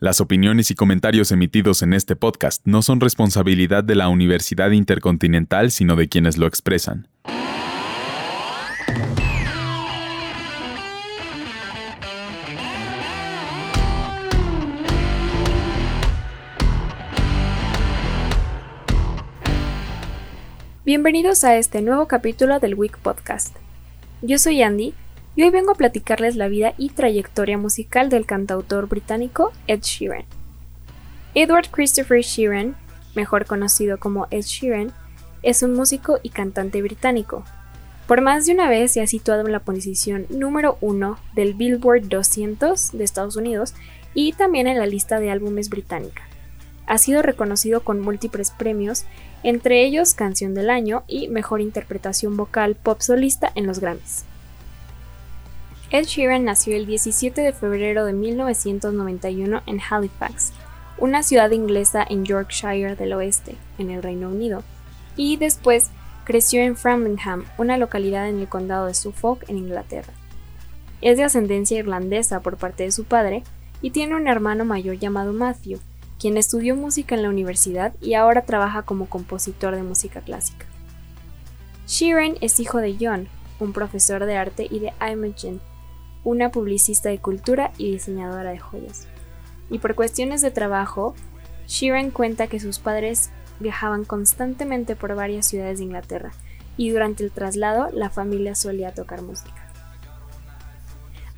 Las opiniones y comentarios emitidos en este podcast no son responsabilidad de la Universidad Intercontinental, sino de quienes lo expresan. Bienvenidos a este nuevo capítulo del Week Podcast. Yo soy Andy y hoy vengo a platicarles la vida y trayectoria musical del cantautor británico Ed Sheeran. Edward Christopher Sheeran, mejor conocido como Ed Sheeran, es un músico y cantante británico. Por más de una vez se ha situado en la posición número uno del Billboard 200 de Estados Unidos y también en la lista de álbumes británica. Ha sido reconocido con múltiples premios entre ellos Canción del Año y Mejor Interpretación Vocal Pop Solista en los Grammys. Ed Sheeran nació el 17 de febrero de 1991 en Halifax, una ciudad inglesa en Yorkshire del Oeste, en el Reino Unido, y después creció en Framlingham, una localidad en el condado de Suffolk, en Inglaterra. Es de ascendencia irlandesa por parte de su padre y tiene un hermano mayor llamado Matthew, quien estudió música en la universidad y ahora trabaja como compositor de música clásica. Sheeran es hijo de John, un profesor de arte, y de Imogen, una publicista de cultura y diseñadora de joyas. Y por cuestiones de trabajo, Sheeran cuenta que sus padres viajaban constantemente por varias ciudades de Inglaterra y durante el traslado la familia solía tocar música.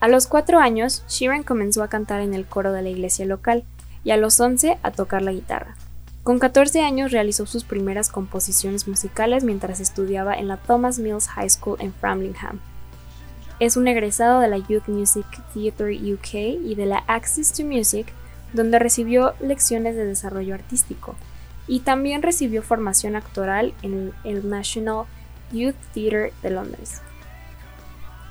A los cuatro años, Sheeran comenzó a cantar en el coro de la iglesia local, y a los 11 a tocar la guitarra. Con 14 años realizó sus primeras composiciones musicales mientras estudiaba en la Thomas Mills High School en Framlingham. Es un egresado de la Youth Music Theatre UK y de la Access to Music, donde recibió lecciones de desarrollo artístico, y también recibió formación actoral en el National Youth Theatre de Londres.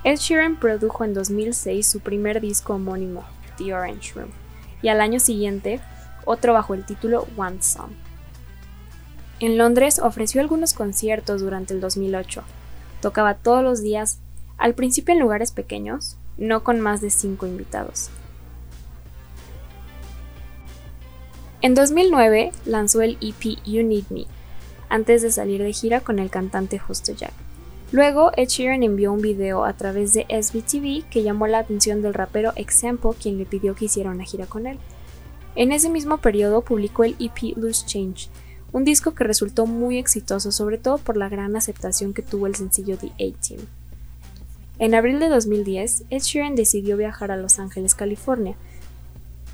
Ed Sheeran produjo en 2006 su primer disco homónimo, The Orange Room y al año siguiente otro bajo el título One Song. En Londres ofreció algunos conciertos durante el 2008. Tocaba todos los días, al principio en lugares pequeños, no con más de cinco invitados. En 2009 lanzó el EP You Need Me, antes de salir de gira con el cantante Justo Jack. Luego, Ed Sheeran envió un video a través de SBTV que llamó la atención del rapero Example, quien le pidió que hiciera una gira con él. En ese mismo periodo publicó el EP Loose Change, un disco que resultó muy exitoso, sobre todo por la gran aceptación que tuvo el sencillo The A-Team. En abril de 2010, Ed Sheeran decidió viajar a Los Ángeles, California,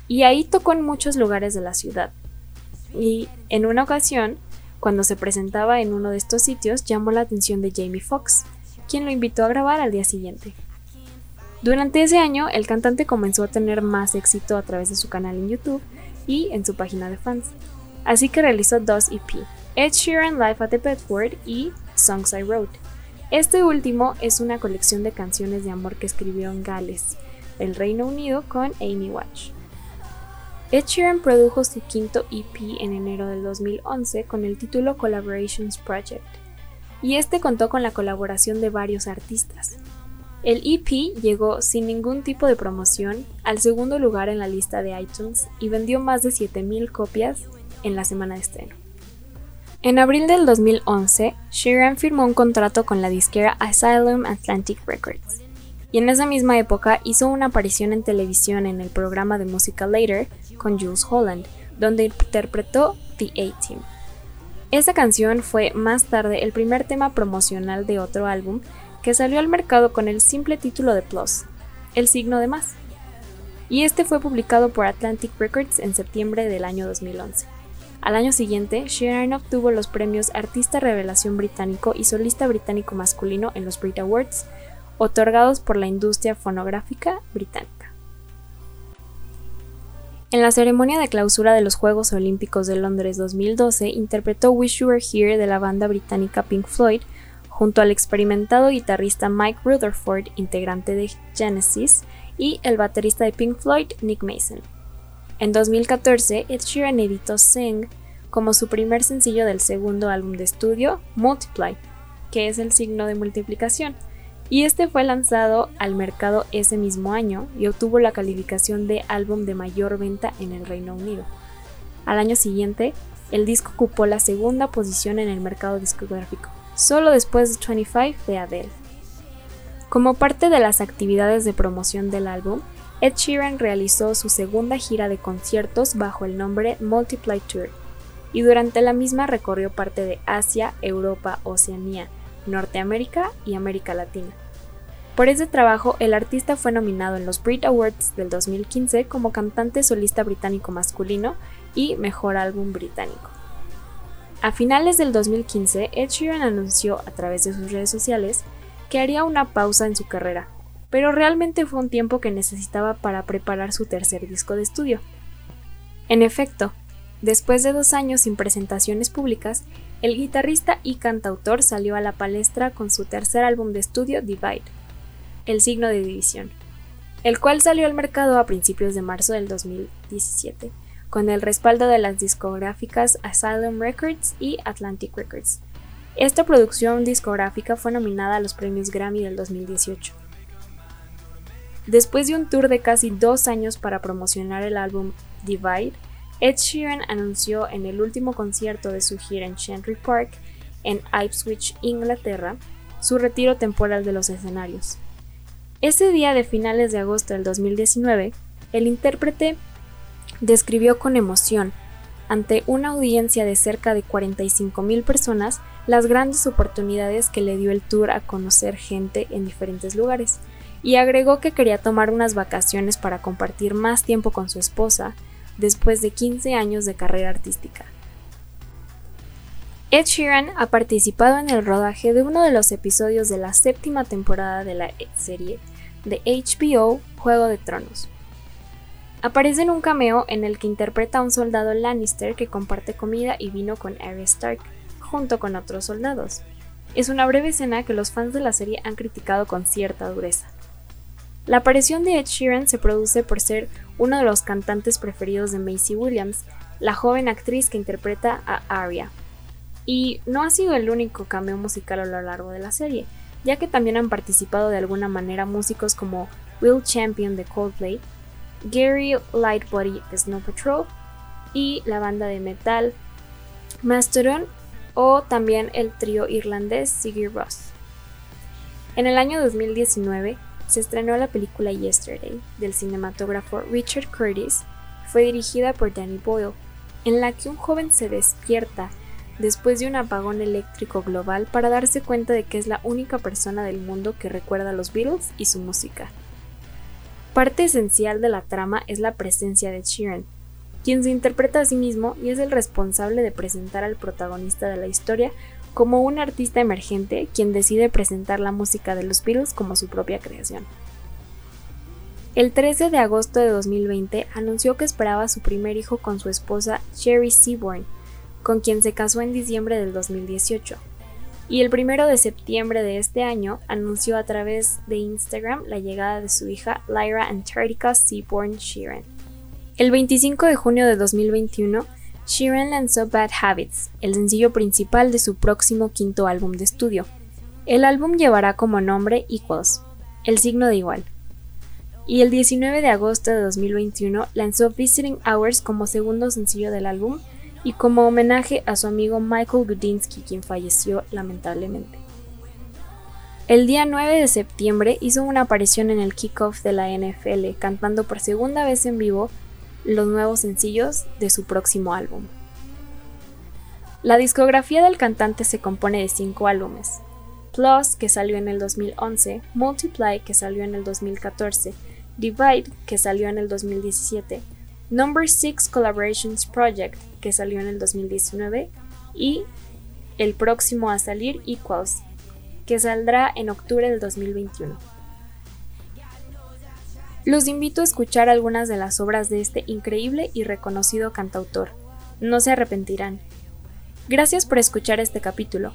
y ahí tocó en muchos lugares de la ciudad. Y en una ocasión, cuando se presentaba en uno de estos sitios, llamó la atención de Jamie Foxx, quien lo invitó a grabar al día siguiente. Durante ese año, el cantante comenzó a tener más éxito a través de su canal en YouTube y en su página de fans, así que realizó dos EP, Ed Sheeran Live at the Bedford y Songs I Wrote. Este último es una colección de canciones de amor que escribió en Gales, el Reino Unido, con Amy Watch. Ed Sheeran produjo su quinto EP en enero del 2011 con el título Collaborations Project, y este contó con la colaboración de varios artistas. El EP llegó sin ningún tipo de promoción al segundo lugar en la lista de iTunes y vendió más de 7.000 copias en la semana de estreno. En abril del 2011, Sheeran firmó un contrato con la disquera Asylum Atlantic Records, y en esa misma época hizo una aparición en televisión en el programa de música Later con Jules Holland, donde interpretó The A-Team. Esta canción fue más tarde el primer tema promocional de otro álbum que salió al mercado con el simple título de Plus, el signo de más. Y este fue publicado por Atlantic Records en septiembre del año 2011. Al año siguiente, Sheeran obtuvo los premios Artista Revelación Británico y Solista Británico Masculino en los Brit Awards, otorgados por la industria fonográfica británica. En la ceremonia de clausura de los Juegos Olímpicos de Londres 2012 interpretó Wish You Were Here de la banda británica Pink Floyd junto al experimentado guitarrista Mike Rutherford, integrante de Genesis, y el baterista de Pink Floyd, Nick Mason. En 2014, Ed Sheeran editó Sing como su primer sencillo del segundo álbum de estudio, Multiply, que es el signo de multiplicación, y este fue lanzado al mercado ese mismo año y obtuvo la calificación de álbum de mayor venta en el Reino Unido. Al año siguiente, el disco ocupó la segunda posición en el mercado discográfico, solo después de 25 de Adele. Como parte de las actividades de promoción del álbum, Ed Sheeran realizó su segunda gira de conciertos bajo el nombre Multiply Tour, y durante la misma recorrió parte de Asia, Europa, Oceanía, Norteamérica y América Latina. Por ese trabajo, el artista fue nominado en los Brit Awards del 2015 como cantante solista británico masculino y mejor álbum británico. A finales del 2015, Ed Sheeran anunció a través de sus redes sociales que haría una pausa en su carrera, pero realmente fue un tiempo que necesitaba para preparar su tercer disco de estudio. En efecto, después de dos años sin presentaciones públicas, el guitarrista y cantautor salió a la palestra con su tercer álbum de estudio, Divide el signo de división, el cual salió al mercado a principios de marzo del 2017, con el respaldo de las discográficas Asylum Records y Atlantic Records. Esta producción discográfica fue nominada a los premios Grammy del 2018. Después de un tour de casi dos años para promocionar el álbum Divide, Ed Sheeran anunció en el último concierto de su gira en Chantry Park, en Ipswich, Inglaterra, su retiro temporal de los escenarios. Ese día de finales de agosto del 2019, el intérprete describió con emoción, ante una audiencia de cerca de 45.000 personas, las grandes oportunidades que le dio el tour a conocer gente en diferentes lugares, y agregó que quería tomar unas vacaciones para compartir más tiempo con su esposa después de 15 años de carrera artística. Ed Sheeran ha participado en el rodaje de uno de los episodios de la séptima temporada de la serie de HBO Juego de Tronos. Aparece en un cameo en el que interpreta a un soldado Lannister que comparte comida y vino con Arya Stark, junto con otros soldados. Es una breve escena que los fans de la serie han criticado con cierta dureza. La aparición de Ed Sheeran se produce por ser uno de los cantantes preferidos de Macy Williams, la joven actriz que interpreta a Arya. Y no ha sido el único cameo musical a lo largo de la serie ya que también han participado de alguna manera músicos como Will Champion de Coldplay, Gary Lightbody de Snow Patrol y la banda de metal Mastodon o también el trío irlandés Sigur Ross. En el año 2019 se estrenó la película Yesterday del cinematógrafo Richard Curtis, fue dirigida por Danny Boyle, en la que un joven se despierta después de un apagón eléctrico global para darse cuenta de que es la única persona del mundo que recuerda a los Beatles y su música. Parte esencial de la trama es la presencia de Sheeran, quien se interpreta a sí mismo y es el responsable de presentar al protagonista de la historia como un artista emergente quien decide presentar la música de los Beatles como su propia creación. El 13 de agosto de 2020 anunció que esperaba su primer hijo con su esposa Sherry Seaborn, con quien se casó en diciembre del 2018. Y el primero de septiembre de este año anunció a través de Instagram la llegada de su hija Lyra Antarctica Seaborn Sheeran. El 25 de junio de 2021, Sheeran lanzó Bad Habits, el sencillo principal de su próximo quinto álbum de estudio. El álbum llevará como nombre Equals, el signo de igual. Y el 19 de agosto de 2021 lanzó Visiting Hours como segundo sencillo del álbum y como homenaje a su amigo Michael Gudinsky, quien falleció lamentablemente. El día 9 de septiembre hizo una aparición en el kickoff de la NFL, cantando por segunda vez en vivo los nuevos sencillos de su próximo álbum. La discografía del cantante se compone de cinco álbumes. Plus, que salió en el 2011, Multiply, que salió en el 2014, Divide, que salió en el 2017, Number 6 Collaborations Project, que salió en el 2019, y el próximo a salir, Equals, que saldrá en octubre del 2021. Los invito a escuchar algunas de las obras de este increíble y reconocido cantautor. No se arrepentirán. Gracias por escuchar este capítulo.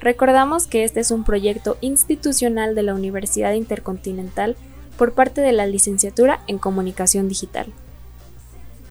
Recordamos que este es un proyecto institucional de la Universidad Intercontinental por parte de la Licenciatura en Comunicación Digital.